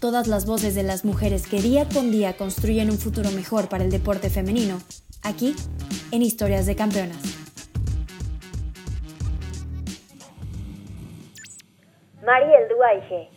Todas las voces de las mujeres que día con día construyen un futuro mejor para el deporte femenino, aquí, en Historias de Campeonas. Mariel Duaige.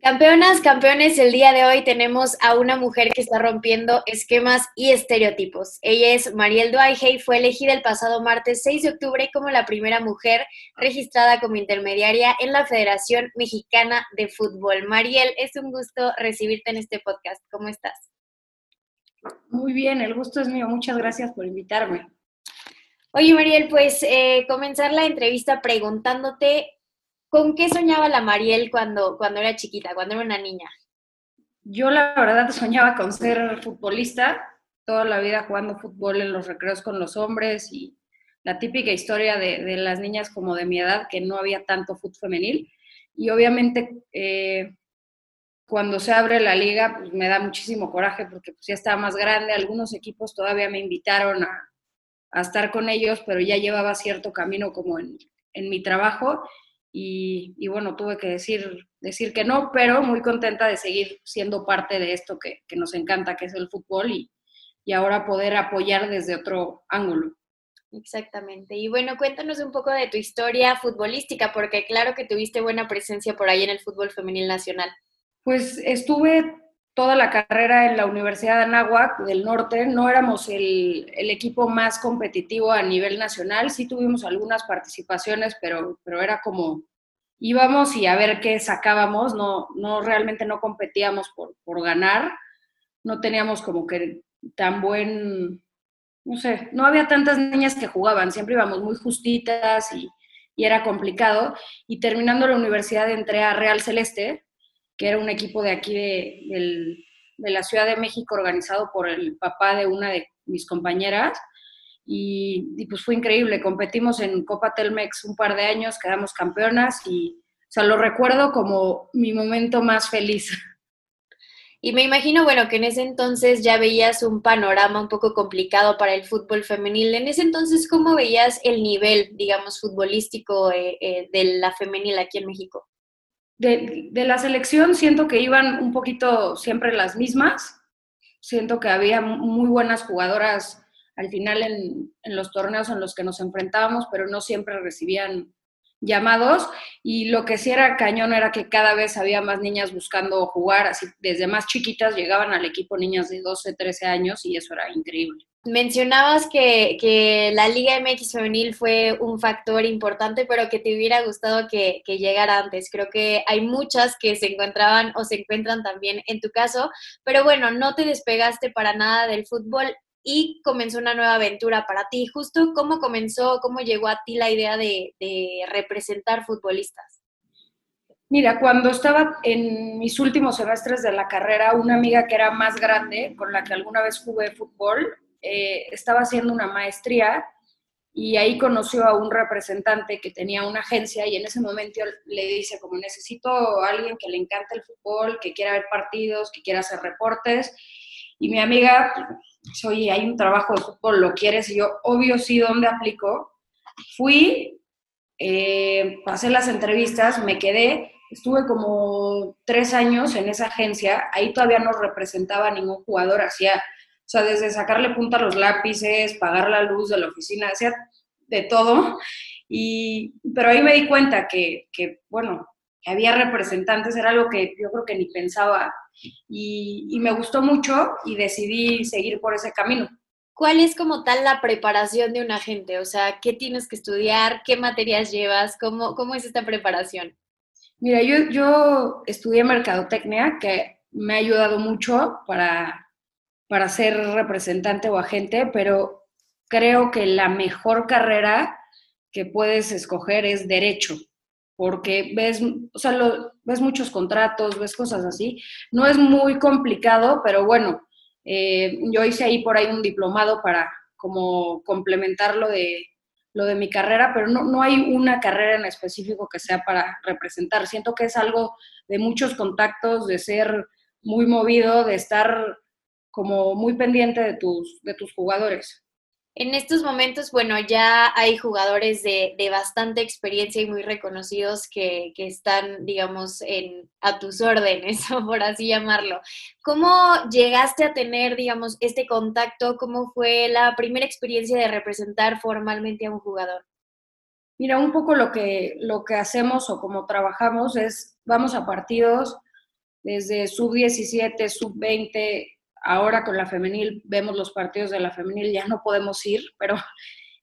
Campeonas, campeones, el día de hoy tenemos a una mujer que está rompiendo esquemas y estereotipos. Ella es Mariel Duaige y fue elegida el pasado martes 6 de octubre como la primera mujer registrada como intermediaria en la Federación Mexicana de Fútbol. Mariel, es un gusto recibirte en este podcast. ¿Cómo estás? Muy bien, el gusto es mío. Muchas gracias por invitarme. Oye, Mariel, pues eh, comenzar la entrevista preguntándote ¿Con qué soñaba la Mariel cuando, cuando era chiquita, cuando era una niña? Yo la verdad soñaba con ser futbolista, toda la vida jugando fútbol en los recreos con los hombres y la típica historia de, las niñas como de mi edad, que no había tanto fútbol femenil. Y obviamente eh, cuando se abre la liga, pues me da muchísimo coraje porque pues, ya estaba más grande. Algunos equipos todavía me invitaron a, estar con ellos, pero ya llevaba cierto camino como en, en mi trabajo y, bueno, tuve que decir, decir que no, pero muy contenta de seguir siendo parte de esto que, nos encanta, que es el fútbol y, y ahora poder apoyar desde otro ángulo. Exactamente. Y bueno, cuéntanos un poco de tu historia futbolística, porque claro que tuviste buena presencia por ahí en el fútbol femenil nacional. Pues estuve toda la carrera en la Universidad de Anáhuac del Norte. No éramos el, equipo más competitivo a nivel nacional. Sí tuvimos algunas participaciones, pero, pero era como íbamos y a ver qué sacábamos. No, no realmente no competíamos por, por ganar. No teníamos como que tan buen, no sé, no había tantas niñas que jugaban. Siempre íbamos muy justitas y, y era complicado. Y terminando la universidad entré a Real Celeste, que era un equipo de aquí de, la Ciudad de México organizado por el papá de una de mis compañeras. Y, pues fue increíble, competimos en Copa Telmex un par de años, quedamos campeonas y, o sea, lo recuerdo como mi momento más feliz. Y me imagino, bueno, que en ese entonces ya veías un panorama un poco complicado para el fútbol femenil. En ese entonces, ¿cómo veías el nivel, digamos, futbolístico eh, eh, de la femenil aquí en México? De, la selección siento que iban un poquito siempre las mismas. Siento que había muy buenas jugadoras al final en, en, los torneos en los que nos enfrentábamos, pero no siempre recibían llamados. Y lo que sí era cañón era que cada vez había más niñas buscando jugar, así desde más chiquitas llegaban al equipo niñas de 12, 13 años y eso era increíble. Mencionabas que, la Liga MX femenil fue un factor importante, pero que te hubiera gustado que, llegara antes. Creo que hay muchas que se encontraban o se encuentran también en tu caso, pero bueno, no te despegaste para nada del fútbol y comenzó una nueva aventura para ti. Justo cómo comenzó, cómo llegó a ti la idea de, de representar futbolistas. Mira, cuando estaba en mis últimos semestres de la carrera, una amiga que era más grande, con la que alguna vez jugué fútbol, eh, estaba haciendo una maestría y ahí conoció a un representante que tenía una agencia y en ese momento le dice como necesito a alguien que le encante el fútbol, que quiera ver partidos, que quiera hacer reportes. Y mi amiga, pues, oye, hay un trabajo de fútbol, ¿lo quieres? Y yo, obvio, sí, ¿dónde aplico? Fui, eh, pasé las entrevistas, me quedé, estuve como tres años en esa agencia, ahí todavía no representaba ningún jugador, hacía o sea, desde sacarle punta a los lápices, pagar la luz de la oficina, hacía de todo. Y, pero ahí me di cuenta que, que, bueno, había representantes, era algo que yo creo que ni pensaba. Y, y me gustó mucho y decidí seguir por ese camino. ¿Cuál es como tal la preparación de un agente? O sea, ¿qué tienes que estudiar? ¿Qué materias llevas? ¿Cómo, cómo es esta preparación? Mira, yo, yo estudié mercadotecnia, que me ha ayudado mucho para para ser representante o agente, pero creo que la mejor carrera que puedes escoger es derecho. porque ves, o sea, ves muchos contratos, ves cosas así. No es muy complicado, pero bueno, eh, yo hice ahí por ahí un diplomado para como complementar lo de, lo de mi carrera, pero no, no hay una carrera en específico que sea para representar. Siento que es algo de muchos contactos, de ser muy movido, de estar como muy pendiente de tus, de tus jugadores. En estos momentos, bueno, ya hay jugadores de, bastante experiencia y muy reconocidos que, están, digamos, en, a tus órdenes, por así llamarlo. ¿Cómo llegaste a tener, digamos, este contacto? ¿Cómo fue la primera experiencia de representar formalmente a un jugador? Mira, un poco lo que, lo que hacemos o como trabajamos es, vamos a partidos desde sub-17, sub-20, ahora con la femenil vemos los partidos de la femenil, ya no podemos ir, pero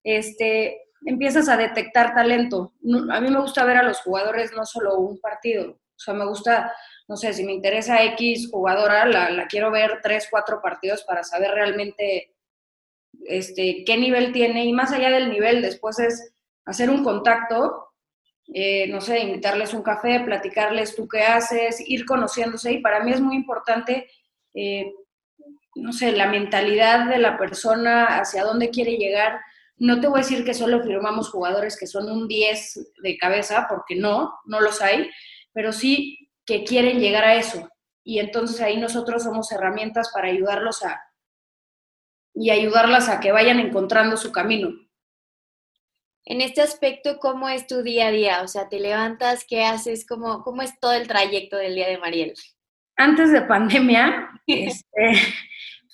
este, empiezas a detectar talento. A mí me gusta ver a los jugadores no solo un partido, o sea, me gusta, no sé, si me interesa X jugadora, la, quiero ver tres, cuatro partidos para saber realmente este, qué nivel tiene y más allá del nivel, después es hacer un contacto, eh, no sé, invitarles un café, platicarles tú qué haces, ir conociéndose y para mí es muy importante eh, no sé, la mentalidad de la persona, hacia dónde quiere llegar. No te voy a decir que solo firmamos jugadores que son un 10 de cabeza, porque no, no los hay, pero sí que quieren llegar a eso. Y entonces ahí nosotros somos herramientas para ayudarlos a y ayudarlas a que vayan encontrando su camino. En este aspecto, ¿cómo es tu día a día? O sea, ¿te levantas? ¿Qué haces? ¿Cómo, cómo es todo el trayecto del día de Mariel? Antes de pandemia, este,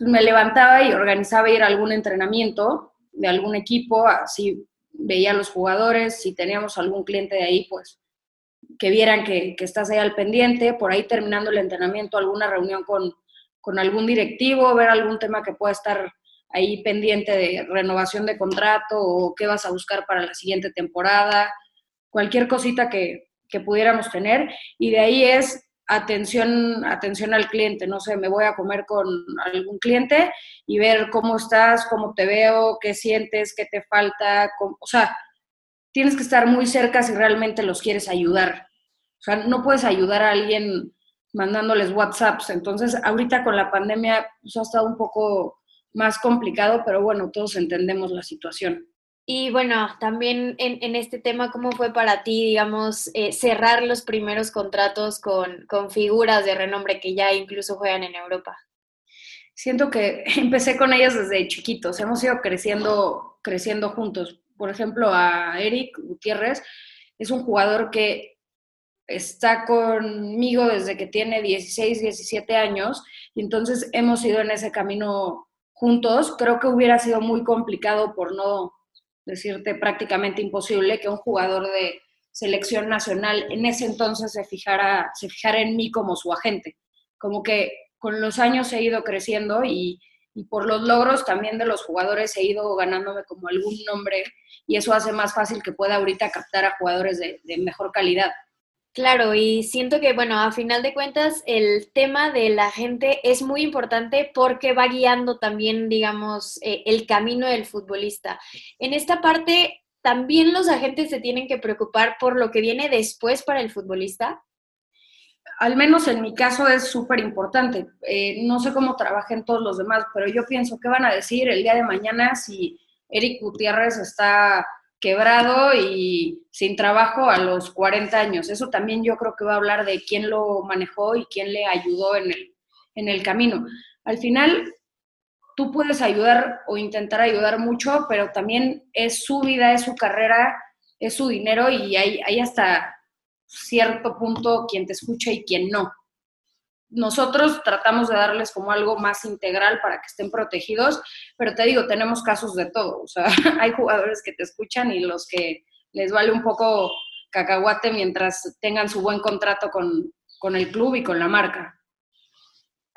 me levantaba y organizaba ir a algún entrenamiento de algún equipo, así veía a los jugadores, si teníamos algún cliente de ahí, pues que vieran que, estás ahí al pendiente, por ahí terminando el entrenamiento, alguna reunión con, con algún directivo, ver algún tema que pueda estar ahí pendiente de renovación de contrato o qué vas a buscar para la siguiente temporada, cualquier cosita que, que pudiéramos tener. Y de ahí es atención, atención al cliente, no sé, me voy a comer con algún cliente y ver cómo estás, cómo te veo, qué sientes, qué te falta, o sea, tienes que estar muy cerca si realmente los quieres ayudar. O sea, no puedes ayudar a alguien mandándoles WhatsApps. Entonces, ahorita con la pandemia pues, ha estado un poco más complicado, pero bueno, todos entendemos la situación. Y bueno, también en, este tema, ¿cómo fue para ti, digamos, eh, cerrar los primeros contratos con, con, figuras de renombre que ya incluso juegan en Europa? Siento que empecé con ellas desde chiquitos, hemos ido creciendo, creciendo juntos. Por ejemplo, a Eric Gutiérrez es un jugador que está conmigo desde que tiene 16, 17 años y entonces hemos ido en ese camino juntos. Creo que hubiera sido muy complicado por no decirte prácticamente imposible que un jugador de selección nacional en ese entonces se fijara, se fijara en mí como su agente. Como que con los años he ido creciendo y, por los logros también de los jugadores he ido ganándome como algún nombre y eso hace más fácil que pueda ahorita captar a jugadores de mejor calidad. Claro, y siento que, bueno, a final de cuentas, el tema de la gente es muy importante porque va guiando también, digamos, eh, el camino del futbolista. En esta parte, ¿también los agentes se tienen que preocupar por lo que viene después para el futbolista? Al menos en mi caso es súper importante. Eh, no sé cómo trabajen todos los demás, pero yo pienso, ¿qué van a decir el día de mañana si Eric Gutiérrez está quebrado y sin trabajo a los 40 años. Eso también yo creo que va a hablar de quién lo manejó y quién le ayudó en el, en el camino. Al final, tú puedes ayudar o intentar ayudar mucho, pero también es su vida, es su carrera, es su dinero y hay, hay hasta cierto punto quien te escucha y quien no nosotros tratamos de darles como algo más integral para que estén protegidos, pero te digo, tenemos casos de todo. O sea, hay jugadores que te escuchan y los que les vale un poco cacahuate mientras tengan su buen contrato con, el club y con la marca.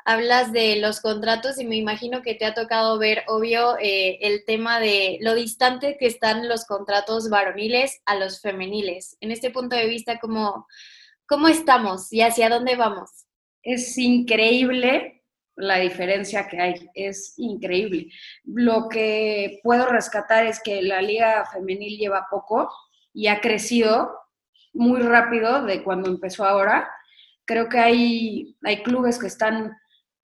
Hablas de los contratos y me imagino que te ha tocado ver, obvio, eh, el tema de lo distante que están los contratos varoniles a los femeniles. En este punto de vista, ¿cómo, cómo estamos y hacia dónde vamos? Es increíble la diferencia que hay, es increíble. Lo que puedo rescatar es que la liga femenil lleva poco y ha crecido muy rápido de cuando empezó ahora. Creo que hay, hay clubes que están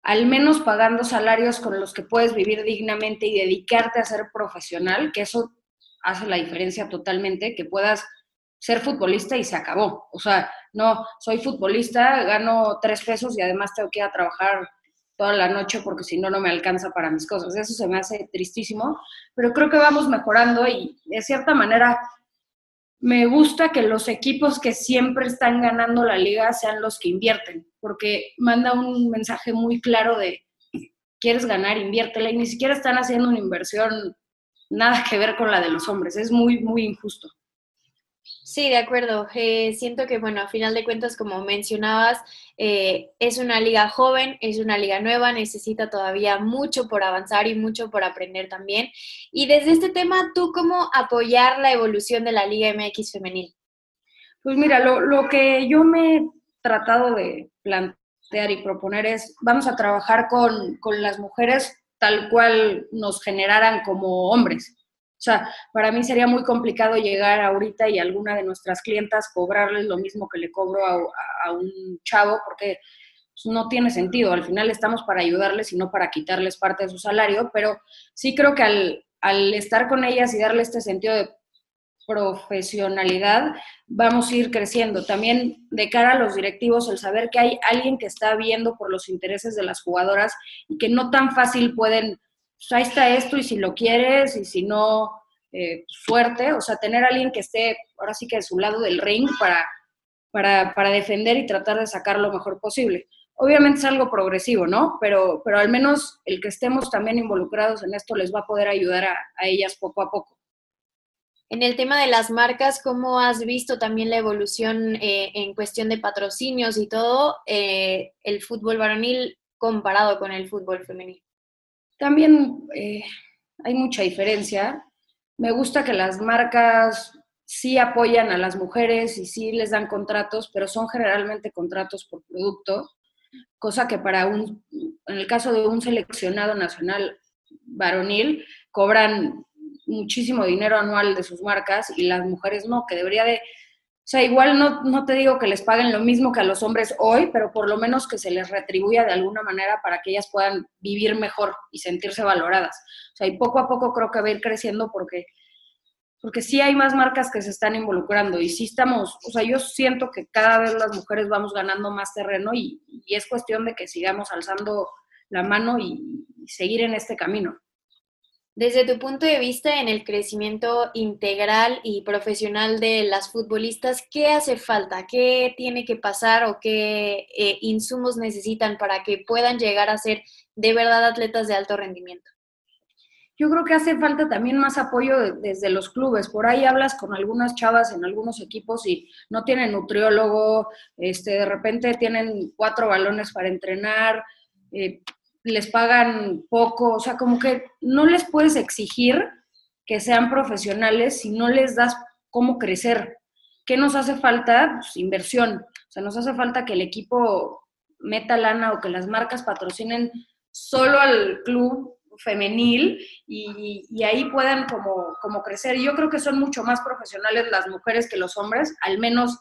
al menos pagando salarios con los que puedes vivir dignamente y dedicarte a ser profesional, que eso hace la diferencia totalmente, que puedas ser futbolista y se acabó. O sea, no, soy futbolista, gano tres pesos y además tengo que ir a trabajar toda la noche porque si no, no me alcanza para mis cosas. Eso se me hace tristísimo, pero creo que vamos mejorando y de cierta manera me gusta que los equipos que siempre están ganando la liga sean los que invierten, porque manda un mensaje muy claro de quieres ganar, inviértela y ni siquiera están haciendo una inversión nada que ver con la de los hombres. Es muy, muy injusto. Sí, de acuerdo. Eh, siento que, bueno, a final de cuentas, como mencionabas, eh, es una liga joven, es una liga nueva, necesita todavía mucho por avanzar y mucho por aprender también. Y desde este tema, ¿tú cómo apoyar la evolución de la Liga MX femenil? Pues mira, lo, lo que yo me he tratado de plantear y proponer es, vamos a trabajar con, con las mujeres tal cual nos generaran como hombres. O sea, para mí sería muy complicado llegar ahorita y alguna de nuestras clientas cobrarles lo mismo que le cobro a, un chavo, porque pues, no tiene sentido. Al final estamos para ayudarles y no para quitarles parte de su salario, pero sí creo que al, al estar con ellas y darle este sentido de profesionalidad, vamos a ir creciendo. También de cara a los directivos, el saber que hay alguien que está viendo por los intereses de las jugadoras y que no tan fácil pueden pues ahí está esto y si lo quieres y si no, eh, suerte, o sea, tener a alguien que esté ahora sí que de su lado del ring para, para, para, defender y tratar de sacar lo mejor posible. Obviamente es algo progresivo, ¿no? Pero, pero al menos el que estemos también involucrados en esto les va a poder ayudar a, a ellas poco a poco. En el tema de las marcas, ¿cómo has visto también la evolución eh, en cuestión de patrocinios y todo eh, el fútbol varonil comparado con el fútbol femenil? También eh, hay mucha diferencia. Me gusta que las marcas sí apoyan a las mujeres y sí les dan contratos, pero son generalmente contratos por producto, cosa que para un, en el caso de un seleccionado nacional varonil, cobran muchísimo dinero anual de sus marcas y las mujeres no, que debería de sea, igual no, no te digo que les paguen lo mismo que a los hombres hoy, pero por lo menos que se les retribuya de alguna manera para que ellas puedan vivir mejor y sentirse valoradas. O sea, y poco a poco creo que va a ir creciendo porque, porque sí hay más marcas que se están involucrando y sí estamos, o sea, yo siento que cada vez las mujeres vamos ganando más terreno y, y es cuestión de que sigamos alzando la mano y seguir en este camino. Desde tu punto de vista en el crecimiento integral y profesional de las futbolistas, ¿qué hace falta? ¿Qué tiene que pasar o qué eh, insumos necesitan para que puedan llegar a ser de verdad atletas de alto rendimiento? Yo creo que hace falta también más apoyo desde los clubes. Por ahí hablas con algunas chavas en algunos equipos y no tienen nutriólogo, este, de repente tienen cuatro balones para entrenar. Eh, les pagan poco, o sea, como que no les puedes exigir que sean profesionales si no les das cómo crecer. ¿Qué nos hace falta? Pues inversión. O sea, nos hace falta que el equipo meta lana o que las marcas patrocinen solo al club femenil y, y ahí puedan como, como crecer. Yo creo que son mucho más profesionales las mujeres que los hombres, al menos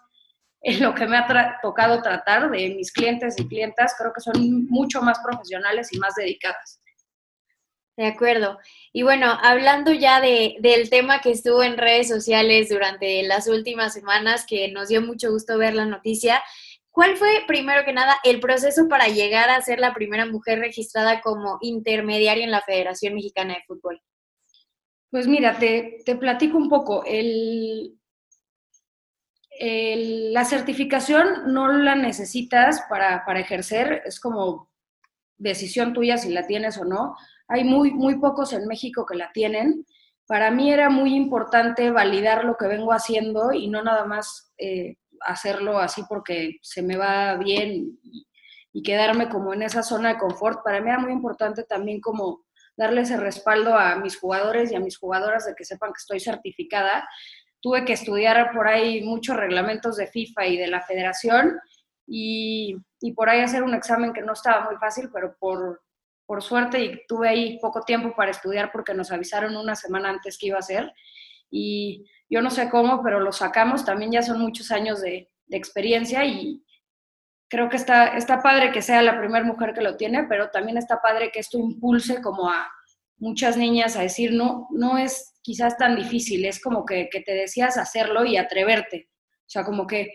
en lo que me ha tocado tratar de mis clientes y clientas, creo que son mucho más profesionales y más dedicadas. De acuerdo. Y bueno, hablando ya de, del tema que estuvo en redes sociales durante las últimas semanas, que nos dio mucho gusto ver la noticia, ¿cuál fue, primero que nada, el proceso para llegar a ser la primera mujer registrada como intermediaria en la Federación Mexicana de Fútbol? Pues mira, te, te platico un poco. El, la certificación no la necesitas para, ejercer, es como decisión tuya si la tienes o no. Hay muy, muy pocos en México que la tienen. Para mí era muy importante validar lo que vengo haciendo y no nada más eh, hacerlo así porque se me va bien y, y quedarme como en esa zona de confort. Para mí era muy importante también como darle ese respaldo a mis jugadores y a mis jugadoras de que sepan que estoy certificada tuve que estudiar por ahí muchos reglamentos de FIFA y de la federación y, por ahí hacer un examen que no estaba muy fácil, pero por, por suerte y tuve ahí poco tiempo para estudiar porque nos avisaron una semana antes que iba a ser. y yo no sé cómo, pero lo sacamos, también ya son muchos años de, experiencia y creo que está, está padre que sea la primera mujer que lo tiene, pero también está padre que esto impulse como a muchas niñas a decir, no, no es quizás tan difícil, es como que, que te decías hacerlo y atreverte. O sea, como que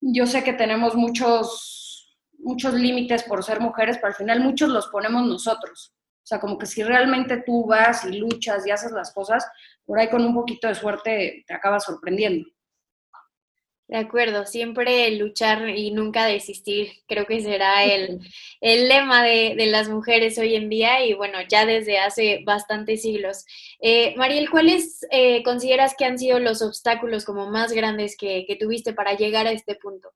yo sé que tenemos muchos, muchos límites por ser mujeres, pero al final muchos los ponemos nosotros. O sea, como que si realmente tú vas y luchas y haces las cosas, por ahí con un poquito de suerte te acabas sorprendiendo. De acuerdo, siempre luchar y nunca desistir, creo que será el, lema de, las mujeres hoy en día y bueno, ya desde hace bastantes siglos. Eh, Mariel, ¿cuáles eh, consideras que han sido los obstáculos como más grandes que, tuviste para llegar a este punto?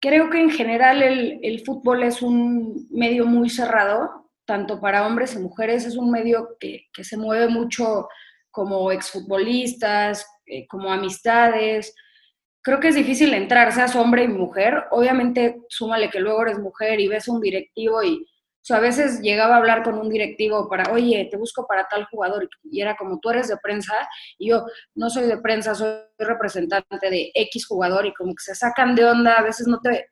Creo que en general el, fútbol es un medio muy cerrado, tanto para hombres y mujeres, es un medio que, se mueve mucho como exfutbolistas, eh, como amistades, creo que es difícil entrar, seas hombre y mujer. Obviamente, súmale que luego eres mujer y ves un directivo y, o sea, a veces llegaba a hablar con un directivo para, oye, te busco para tal jugador, y era como, tú eres de prensa, y yo no soy de prensa, soy representante de X jugador, y como que se sacan de onda, a veces no te,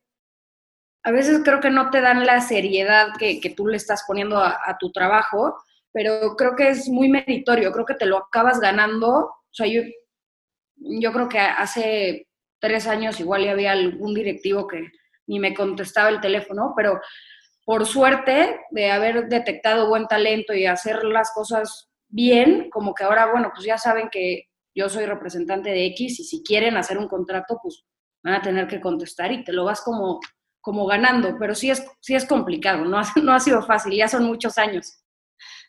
a veces creo que no te dan la seriedad que, tú le estás poniendo a, tu trabajo, pero creo que es muy meritorio, creo que te lo acabas ganando, o sea, yo, yo creo que hace tres años igual ya había algún directivo que ni me contestaba el teléfono, pero por suerte de haber detectado buen talento y hacer las cosas bien, como que ahora, bueno, pues ya saben que yo soy representante de X y si quieren hacer un contrato, pues van a tener que contestar y te lo vas como, como ganando, pero sí es, sí es complicado, no no ha sido fácil, ya son muchos años.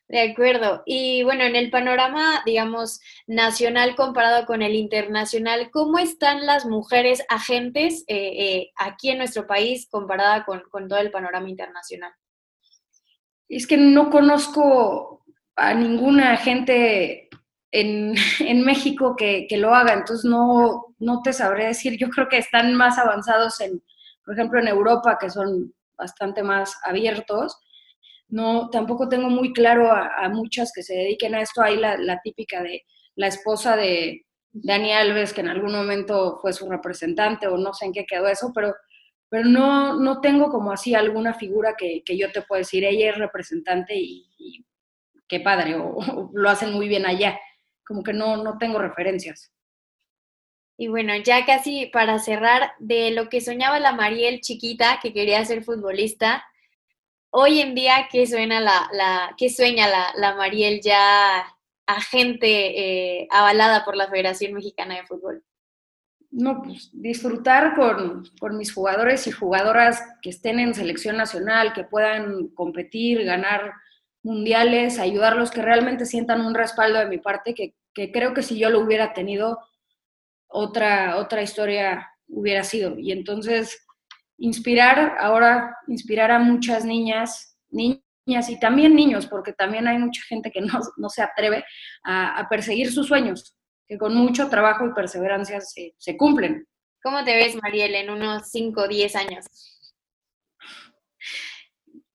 De acuerdo. Y bueno, en el panorama, digamos, nacional comparado con el internacional, ¿cómo están las mujeres agentes eh, eh, aquí en nuestro país comparada con, todo el panorama internacional? Es que no conozco a ninguna agente en, México que, lo haga, entonces no, no te sabré decir. Yo creo que están más avanzados en, por ejemplo, en Europa, que son bastante más abiertos no, tampoco tengo muy claro a, muchas que se dediquen a esto. Hay la, típica de la esposa de Dani Alves, que en algún momento fue su representante, o no sé en qué quedó eso, pero, pero no, no tengo como así alguna figura que, yo te pueda decir, ella es representante y, qué padre, o, o, lo hacen muy bien allá. Como que no, no tengo referencias. Y bueno, ya casi para cerrar, de lo que soñaba la Mariel chiquita, que quería ser futbolista, hoy en día, ¿qué, la, la, sueña la, la, Mariel ya agente eh, avalada por la Federación Mexicana de Fútbol? No, pues disfrutar con, con, mis jugadores y jugadoras que estén en selección nacional, que puedan competir, ganar mundiales, ayudarlos, que realmente sientan un respaldo de mi parte, que, que creo que si yo lo hubiera tenido, otra, otra historia hubiera sido. Y entonces, inspirar, ahora inspirar a muchas niñas, niñas y también niños, porque también hay mucha gente que no, se atreve a, perseguir sus sueños, que con mucho trabajo y perseverancia se, se cumplen. ¿Cómo te ves, Mariel, en unos 5 o 10 años?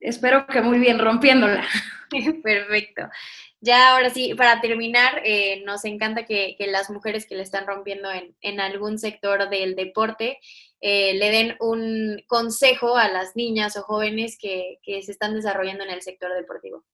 Espero que muy bien, rompiéndola. Perfecto. Ya ahora sí, para terminar, eh, nos encanta que, las mujeres que le están rompiendo en, algún sector del deporte eh, le den un consejo a las niñas o jóvenes que, se están desarrollando en el sector deportivo.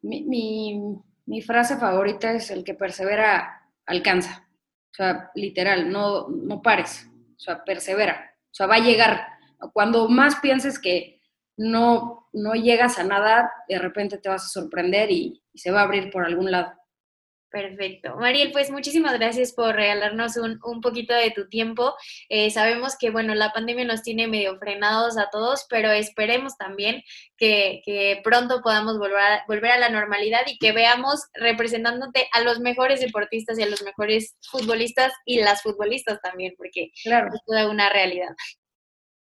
Mi, frase favorita es el que persevera, alcanza. O sea, literal, no, no pares. O sea, persevera. O sea, va a llegar. Cuando más pienses que no, no llegas a nada, de repente te vas a sorprender y, y se va a abrir por algún lado. Perfecto. Mariel, pues muchísimas gracias por regalarnos un, poquito de tu tiempo. Eh, sabemos que, bueno, la pandemia nos tiene medio frenados a todos, pero esperemos también que, pronto podamos volver a, volver a la normalidad y que veamos representándote a los mejores deportistas y a los mejores futbolistas y las futbolistas también, porque claro. es toda una realidad.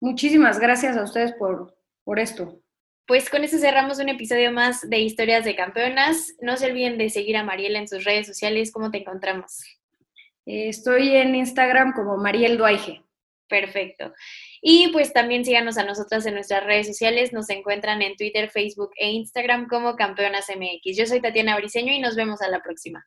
Muchísimas gracias a ustedes por, por esto. Pues con eso cerramos un episodio más de Historias de Campeonas. No se olviden de seguir a Mariela en sus redes sociales. ¿Cómo te encontramos? Eh, estoy en Instagram como Mariel Duaige. Perfecto. Y pues también síganos a nosotras en nuestras redes sociales. Nos encuentran en Twitter, Facebook e Instagram como Campeonas MX. Yo soy Tatiana Briseño y nos vemos a la próxima.